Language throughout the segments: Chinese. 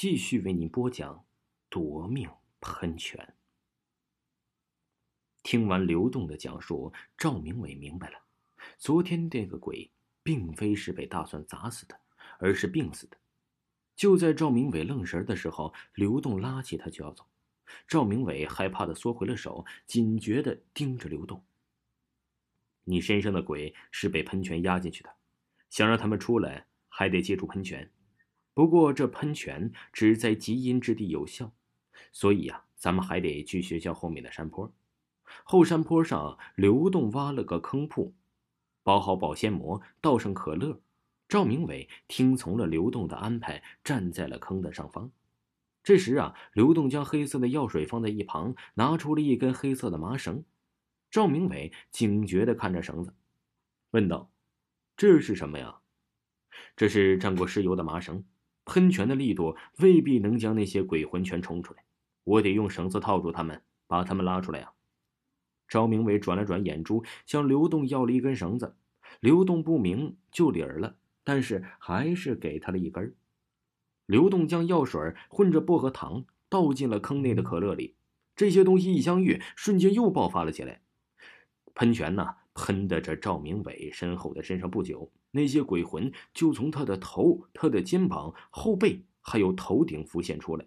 继续为您播讲《夺命喷泉》。听完刘栋的讲述，赵明伟明白了，昨天那个鬼并非是被大蒜砸死的，而是病死的。就在赵明伟愣神的时候，刘栋拉起他就要走。赵明伟害怕的缩回了手，警觉的盯着刘栋：“你身上的鬼是被喷泉压进去的，想让他们出来，还得借助喷泉。”不过这喷泉只在极阴之地有效，所以呀，咱们还得去学校后面的山坡。后山坡上，刘栋挖了个坑铺，包好保鲜膜，倒上可乐。赵明伟听从了刘栋的安排，站在了坑的上方。这时啊，刘栋将黑色的药水放在一旁，拿出了一根黑色的麻绳。赵明伟警觉地看着绳子，问道：“这是什么呀？”“这是沾过尸油的麻绳。”喷泉的力度未必能将那些鬼魂全冲出来，我得用绳子套住他们，把他们拉出来呀。赵明伟转了转眼珠，向刘栋要了一根绳子。刘栋不明就理儿了，但是还是给他了一根。刘栋将药水混着薄荷糖倒进了坑内的可乐里，这些东西一相遇，瞬间又爆发了起来。喷泉呢？喷的这赵明伟身后的身上不久，那些鬼魂就从他的头、他的肩膀、后背还有头顶浮现出来。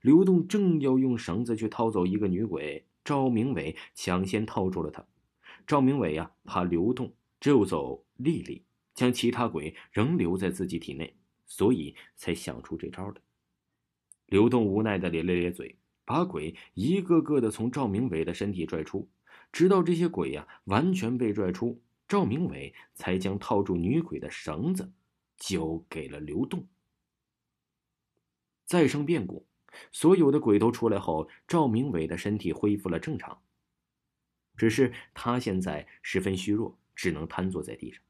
刘栋正要用绳子去套走一个女鬼，赵明伟抢先套住了他。赵明伟呀，怕刘栋救走丽丽，将其他鬼仍留在自己体内，所以才想出这招的。刘栋无奈的咧了咧嘴，把鬼一个个的从赵明伟的身体拽出。直到这些鬼呀完全被拽出，赵明伟才将套住女鬼的绳子交给了刘栋。再生变故，所有的鬼都出来后，赵明伟的身体恢复了正常。只是他现在十分虚弱，只能瘫坐在地上。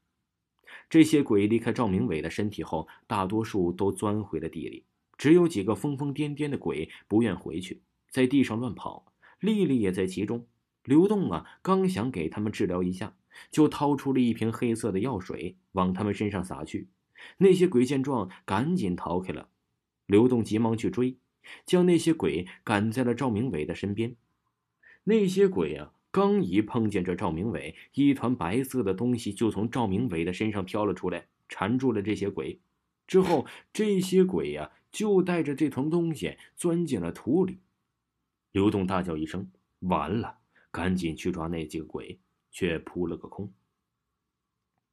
这些鬼离开赵明伟的身体后，大多数都钻回了地里，只有几个疯疯癫癫的鬼不愿回去，在地上乱跑。丽丽也在其中。刘栋啊，刚想给他们治疗一下，就掏出了一瓶黑色的药水，往他们身上撒去。那些鬼见状，赶紧逃开了。刘栋急忙去追，将那些鬼赶在了赵明伟的身边。那些鬼啊，刚一碰见这赵明伟，一团白色的东西就从赵明伟的身上飘了出来，缠住了这些鬼。之后，这些鬼呀，就带着这团东西钻进了土里。刘栋大叫一声：“完了！”赶紧去抓那几个鬼，却扑了个空。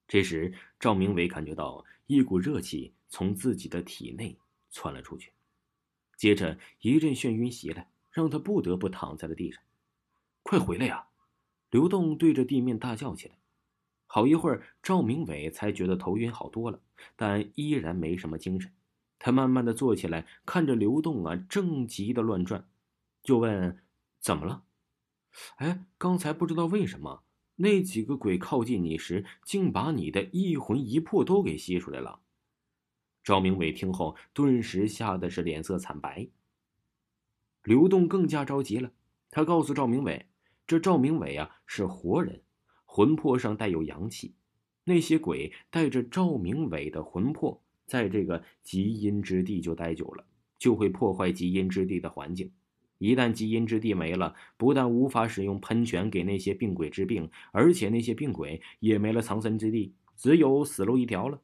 这时，赵明伟感觉到一股热气从自己的体内窜了出去，接着一阵眩晕袭来，让他不得不躺在了地上。快回来呀！刘栋对着地面大叫起来。好一会儿，赵明伟才觉得头晕好多了，但依然没什么精神。他慢慢的坐起来，看着刘栋啊，正急的乱转，就问：“怎么了？”哎，刚才不知道为什么那几个鬼靠近你时，竟把你的一魂一魄都给吸出来了。赵明伟听后，顿时吓得是脸色惨白。刘栋更加着急了，他告诉赵明伟：“这赵明伟啊是活人，魂魄上带有阳气，那些鬼带着赵明伟的魂魄，在这个极阴之地就待久了，就会破坏极阴之地的环境。”一旦基因之地没了，不但无法使用喷泉给那些病鬼治病，而且那些病鬼也没了藏身之地，只有死路一条了。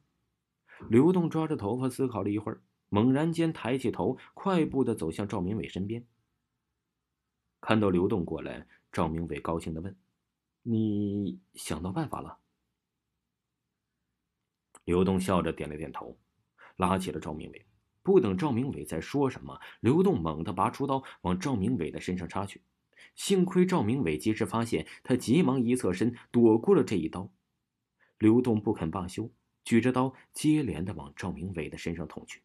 刘栋抓着头发思考了一会儿，猛然间抬起头，快步的走向赵明伟身边。看到刘栋过来，赵明伟高兴的问：“你想到办法了？”刘栋笑着点了点头，拉起了赵明伟。不等赵明伟再说什么，刘栋猛地拔出刀往赵明伟的身上插去。幸亏赵明伟及时发现，他急忙一侧身躲过了这一刀。刘栋不肯罢休，举着刀接连的往赵明伟的身上捅去。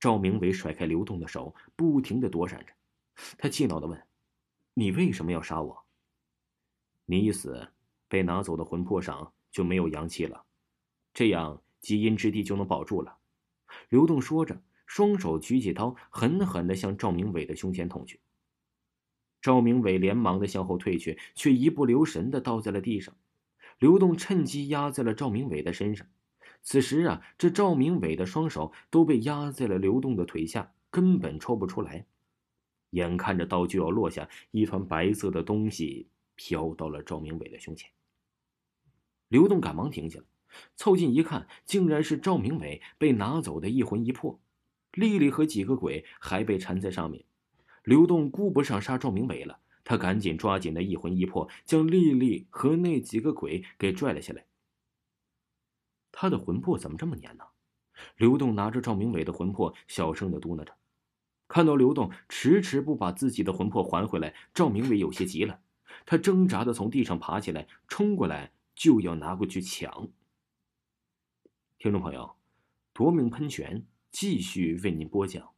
赵明伟甩开刘栋的手，不停的躲闪着。他气恼的问：“你为什么要杀我？你一死，被拿走的魂魄上就没有阳气了，这样基因之地就能保住了。”刘栋说着，双手举起刀，狠狠地向赵明伟的胸前捅去。赵明伟连忙的向后退去，却一不留神的倒在了地上。刘栋趁机压在了赵明伟的身上。此时啊，这赵明伟的双手都被压在了刘栋的腿下，根本抽不出来。眼看着刀就要落下，一团白色的东西飘到了赵明伟的胸前。刘栋赶忙停下了，凑近一看，竟然是赵明伟被拿走的一魂一魄，丽丽和几个鬼还被缠在上面。刘栋顾不上杀赵明伟了，他赶紧抓紧那一魂一魄，将丽丽和那几个鬼给拽了下来。他的魂魄怎么这么黏呢？刘栋拿着赵明伟的魂魄，小声的嘟囔着。看到刘栋迟迟不把自己的魂魄还回来，赵明伟有些急了。他挣扎的从地上爬起来，冲过来就要拿过去抢。听众朋友，夺命喷泉继续为您播讲。